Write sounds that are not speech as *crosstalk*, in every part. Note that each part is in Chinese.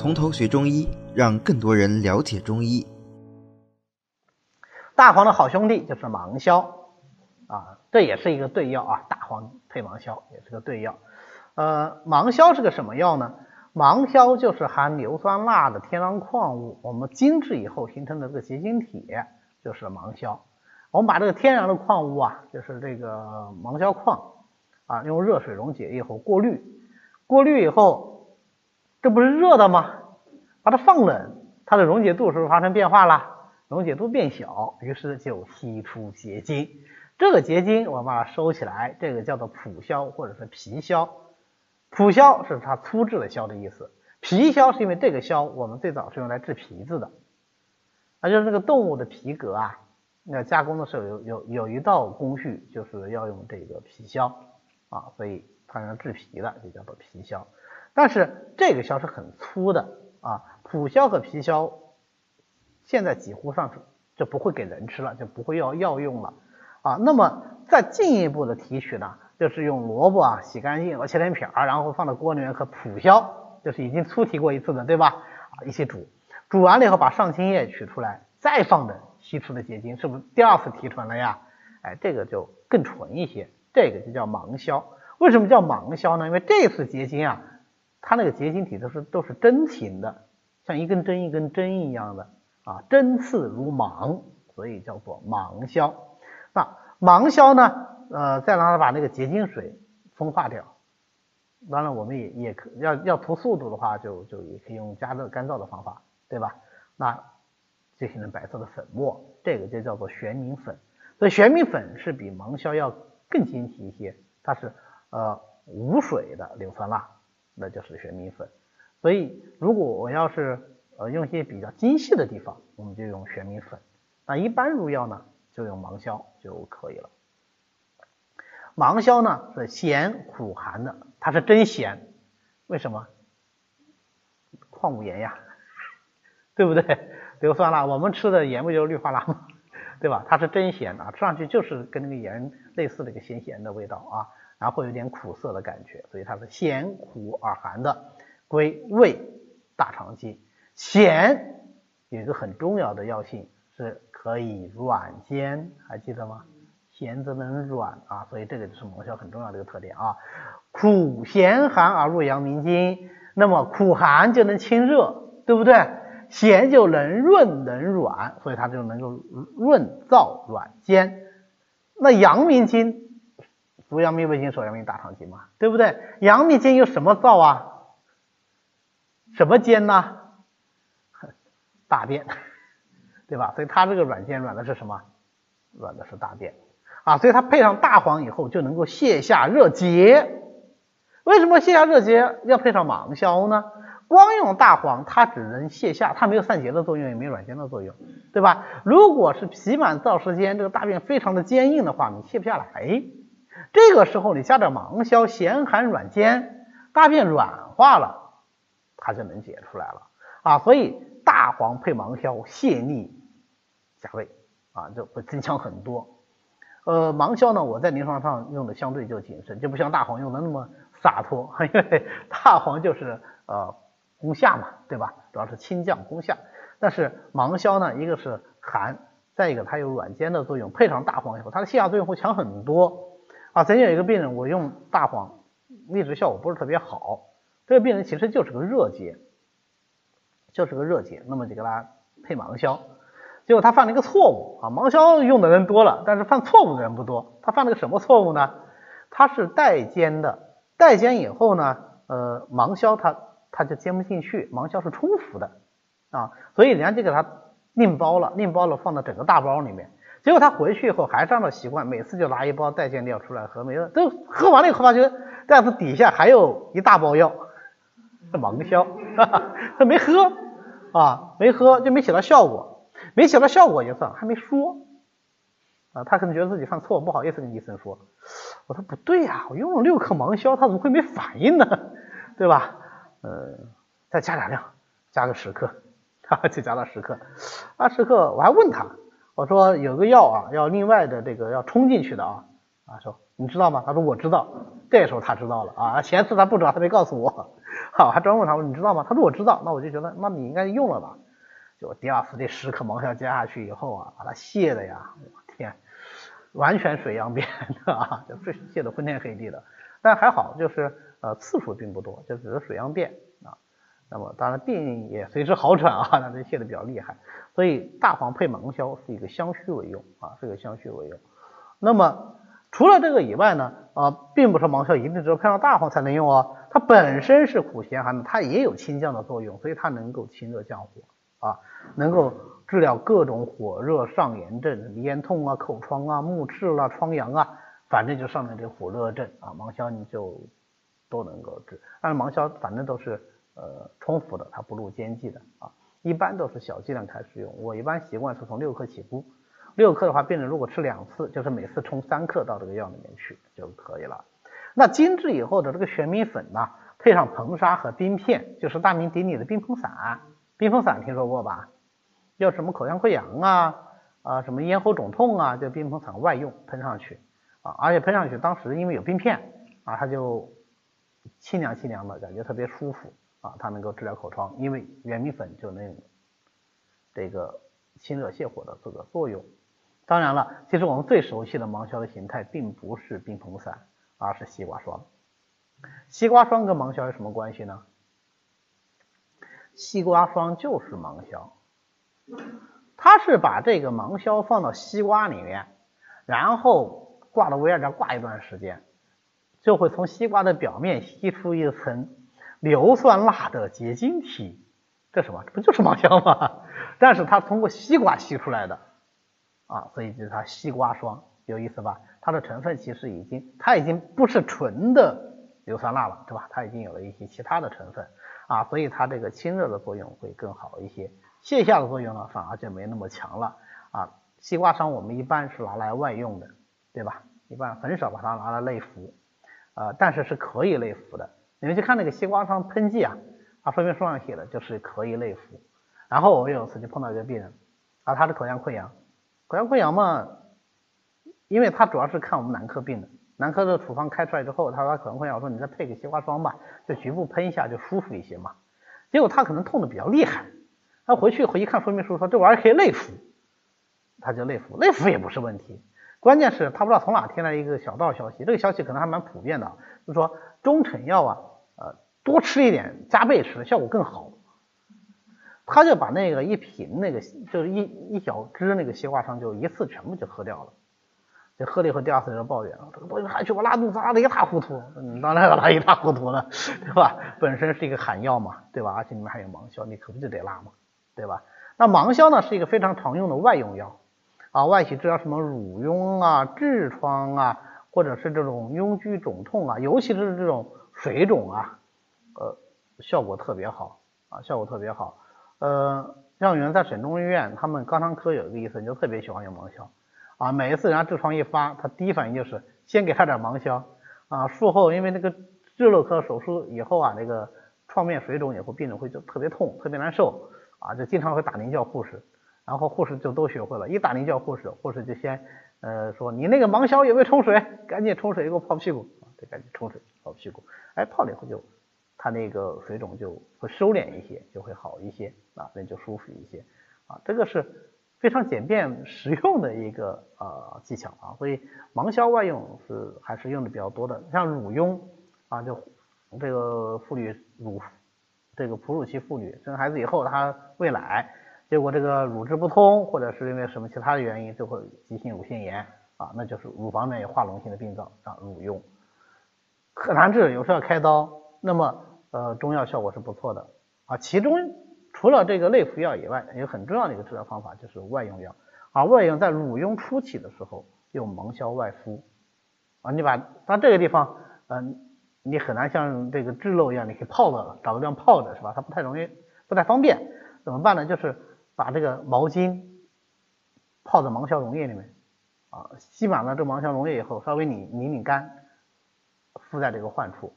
从头学中医，让更多人了解中医。大黄的好兄弟就是芒硝啊，这也是一个对药啊，大黄配芒硝也是个对药。呃，芒硝是个什么药呢？芒硝就是含硫酸钠的天然矿物，我们精制以后形成的这个结晶体就是芒硝。我们把这个天然的矿物啊，就是这个芒硝矿啊，用热水溶解以后过滤，过滤以后，这不是热的吗？把它放冷，它的溶解度是不是发生变化了？溶解度变小，于是就析出结晶。这个结晶我把它收起来，这个叫做普硝或者是皮硝。普硝是它粗制的硝的意思，皮硝是因为这个硝我们最早是用来治皮子的，那就是那个动物的皮革啊。那加工的时候有有有一道工序，就是要用这个皮硝啊，所以它用制皮的就叫做皮硝。但是这个硝是很粗的啊，普硝和皮硝现在几乎上是就不会给人吃了，就不会要药用了啊。那么再进一步的提取呢，就是用萝卜啊洗干净，我切成片儿，然后放到锅里面和普硝，就是已经粗提过一次的，对吧？啊，一起煮，煮完了以后把上清液取出来，再放的。析出的结晶是不是第二次提纯了呀？哎，这个就更纯一些，这个就叫芒硝。为什么叫芒硝呢？因为这次结晶啊，它那个结晶体都是都是针形的，像一根针一根针一样的啊，针刺如芒，所以叫做芒硝。那芒硝呢，呃，再让它把那个结晶水风化掉。当然，我们也也可要要图速度的话，就就也可以用加热干燥的方法，对吧？那。就形成白色的粉末，这个就叫做玄明粉。所以玄明粉是比芒硝要更晶体一些，它是呃无水的硫酸钠，那就是玄明粉。所以如果我要是呃用一些比较精细的地方，我们就用玄明粉。那一般入药呢，就用芒硝就可以了。芒硝呢是咸苦寒的，它是真咸，为什么？矿物盐呀，*laughs* 对不对？硫酸钠，我们吃的盐不就是氯化钠吗？*laughs* 对吧？它是真咸啊，吃上去就是跟那个盐类似的一个咸咸的味道啊，然后会有点苦涩的感觉，所以它是咸苦而寒的，归胃大肠经。咸有一个很重要的药性，是可以软坚，还记得吗？咸则能软啊，所以这个就是芒硝很重要的一个特点啊。苦咸寒而入阳明经，那么苦寒就能清热，对不对？咸就能润能软，所以它就能够润燥软坚。那阳明经，足阳明胃经，手阳明大肠经嘛，对不对？阳明经有什么燥啊？什么坚呢？大便，*laughs* 对吧？所以它这个软坚软的是什么？软的是大便啊。所以它配上大黄以后就能够泻下热结。为什么泻下热结要配上芒硝呢？光用大黄，它只能泻下，它没有散结的作用，也没有软坚的作用，对吧？如果是脾满燥湿坚，这个大便非常的坚硬的话，你泻不下来。这个时候你加点芒硝，咸寒软坚，大便软化了，它就能解出来了啊。所以大黄配芒硝，泻逆下胃啊，就会增强很多。呃，芒硝呢，我在临床上用的相对就谨慎，就不像大黄用的那么洒脱，*laughs* 因为大黄就是呃。攻下嘛，对吧？主要是清降攻下。但是芒硝呢，一个是寒，再一个它有软坚的作用，配上大黄以后，它的泻下作用会强很多啊。曾经有一个病人，我用大黄，一直效果不是特别好。这个病人其实就是个热结，就是个热结，那么就给他配芒硝。结果他犯了一个错误啊，芒硝用的人多了，但是犯错误的人不多。他犯了个什么错误呢？他是带尖的，带尖以后呢，呃，芒硝它。它就煎不进去，芒硝是冲服的啊，所以人家就给他另包了，另包了放到整个大包里面。结果他回去以后还是按照习惯，每次就拿一包代煎料出来喝，每次都喝完了以后发觉袋子底下还有一大包药，是芒硝，*laughs* 他没喝啊，没喝就没起到效果，没起到效果就算，还没说啊，他可能觉得自己犯错，不好意思跟医生说。我说不对呀，我用了六克芒硝，他怎么会没反应呢？对吧？呃，再加点量，加个十克，哈，就加到十克，二十克。我还问他，我说有个药啊，要另外的这个要冲进去的啊，啊，说你知道吗？他说我知道。这时候他知道了啊，前次他不知道，他没告诉我。*laughs* 好，还专问他说你知道吗？他说我知道，那我就觉得那你应该用了吧。就第二次这十颗盲硝加下去以后啊，把它泄的呀，我天，完全水样变 *laughs* 啊，就泄泄的昏天黑地的。但还好，就是呃次数并不多，就只是水样变。那么当然病也随之好转啊，但是泻的比较厉害。所以大黄配芒硝是一个相须为用啊，是一个相须为用。那么除了这个以外呢，啊，并不是芒硝一定只有配上大黄才能用哦，它本身是苦咸寒的，它也有清降的作用，所以它能够清热降火啊，能够治疗各种火热上炎症，咽痛啊、口疮啊、目赤啦、疮疡啊，反正就上面这火热症啊，芒硝你就都能够治。但是芒硝反正都是呃冲服的，它不入煎剂的啊，一般都是小剂量开始用，我一般习惯是从六克起步。六克的话，病人如果吃两次，就是每次冲三克到这个药里面去就可以了。那精制以后的这个玄米粉呢，配上硼砂和冰片，就是大名鼎鼎的冰硼散。冰硼散听说过吧？要什么口腔溃疡啊啊，什么咽喉肿痛啊，就冰硼散外用喷上去啊，而且喷上去当时因为有冰片啊，它就清凉清凉的感觉特别舒服啊，它能够治疗口疮，因为玄米粉就能这个清热泻火的这个作用。当然了，其实我们最熟悉的芒硝的形态并不是冰硼散，而是西瓜霜。西瓜霜跟芒硝有什么关系呢？西瓜霜就是芒硝，它是把这个芒硝放到西瓜里面，然后挂到微压榨挂一段时间，就会从西瓜的表面吸出一层硫酸钠的结晶体。这什么？这不就是芒硝吗？但是它通过西瓜吸出来的。啊，所以就是它西瓜霜有意思吧？它的成分其实已经，它已经不是纯的硫酸钠了，对吧？它已经有了一些其他的成分啊，所以它这个清热的作用会更好一些，泻下的作用呢反而就没那么强了啊。西瓜霜我们一般是拿来外用的，对吧？一般很少把它拿来内服啊，但是是可以内服的。你们去看那个西瓜霜喷剂啊，它说明书上写的就是可以内服。然后我有一次就碰到一个病人，啊，他的口腔溃疡。口腔溃疡嘛，因为他主要是看我们男科病的，男科的处方开出来之后，他说口腔溃疡，我说你再配个西瓜霜吧，就局部喷一下就舒服一些嘛。结果他可能痛的比较厉害，他回去回一看说明书说这玩意儿可以内服，他就内服，内服也不是问题，关键是他不知道从哪听来一个小道消息，这个消息可能还蛮普遍的，就是说中成药啊，呃多吃一点，加倍吃效果更好。他就把那个一瓶那个就是一一小支那个西瓜霜就一次全部就喝掉了，就喝了以后第二次就抱怨了，这个东西还去我拉肚子拉的一塌糊涂，你当然要拉一塌糊涂了，对吧？本身是一个寒药嘛，对吧？而且里面还有芒硝，你可不就得拉嘛，对吧？那芒硝呢是一个非常常用的外用药啊，外起治疗什么乳痈啊、痔疮啊，或者是这种痈疽肿痛啊，尤其是这种水肿啊，呃，效果特别好啊，效果特别好。呃，像原在省中医院，他们肛肠科有一个医生就特别喜欢用芒硝啊，每一次人家痔疮一发，他第一反应就是先给他点芒硝啊，术后因为那个痔瘘科手术以后啊，那个创面水肿以后，病人会就特别痛，特别难受啊，就经常会打铃叫护士，然后护士就都学会了，一打铃叫护士，护士就先呃说你那个芒硝有没有冲水，赶紧冲水给我泡屁股就赶紧冲水泡屁股，哎泡了以后就。它那个水肿就会收敛一些，就会好一些啊，那就舒服一些。啊，这个是非常简便实用的一个呃技巧啊，所以芒硝外用是还是用的比较多的，像乳痈啊，就这个妇女乳这个哺乳期妇女生孩子以后她喂奶，结果这个乳汁不通，或者是因为什么其他的原因，就会急性乳腺炎啊，那就是乳房内化脓性的病灶啊，乳痈。很难治，有时候要开刀，那么。呃，中药效果是不错的啊。其中除了这个内服药以外，有很重要的一个治疗方法就是外用药啊。外用在乳痈初期的时候用芒硝外敷啊。你把它这个地方，嗯，你很难像这个痔瘘一样，你可以泡着，找个地方泡着是吧？它不太容易，不太方便。怎么办呢？就是把这个毛巾泡在芒硝溶液里面啊，吸满了这芒硝溶液以后，稍微拧拧拧干，敷在这个患处。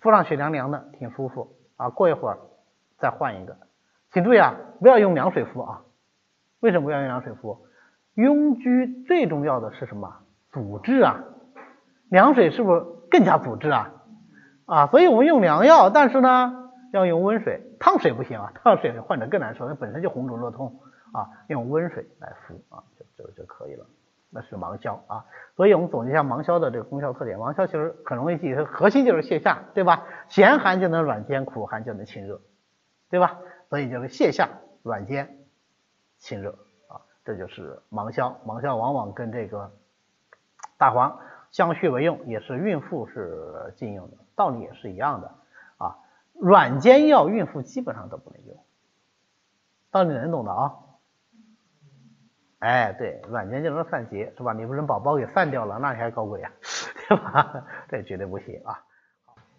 敷上去凉凉的，挺舒服啊。过一会儿再换一个，请注意啊，不要用凉水敷啊。为什么不要用凉水敷？痈疽最重要的是什么？阻滞啊。凉水是不是更加阻滞啊？啊，所以我们用凉药，但是呢要用温水，烫水不行啊，烫水患者更难受，那本身就红肿热痛啊，用温水来敷啊，就就就可以了。那是芒硝啊，所以我们总结一下芒硝的这个功效特点。芒硝其实很容易记，它核心就是泻下，对吧？咸寒就能软坚，苦寒就能清热，对吧？所以就是泻下、软坚、清热啊，这就是芒硝。芒硝往往跟这个大黄相续为用，也是孕妇是禁用的，道理也是一样的啊。软坚药孕妇基本上都不能用，道理能懂的啊。哎，对，软件就能散结，是吧？你不能把包给散掉了，那你还搞鬼啊，*laughs* 对吧？这绝对不行啊。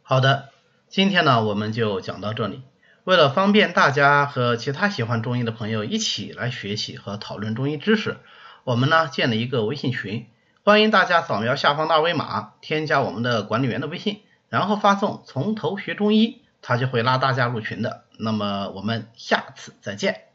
好的，今天呢我们就讲到这里。为了方便大家和其他喜欢中医的朋友一起来学习和讨论中医知识，我们呢建了一个微信群，欢迎大家扫描下方的二维码，添加我们的管理员的微信，然后发送“从头学中医”，他就会拉大家入群的。那么我们下次再见。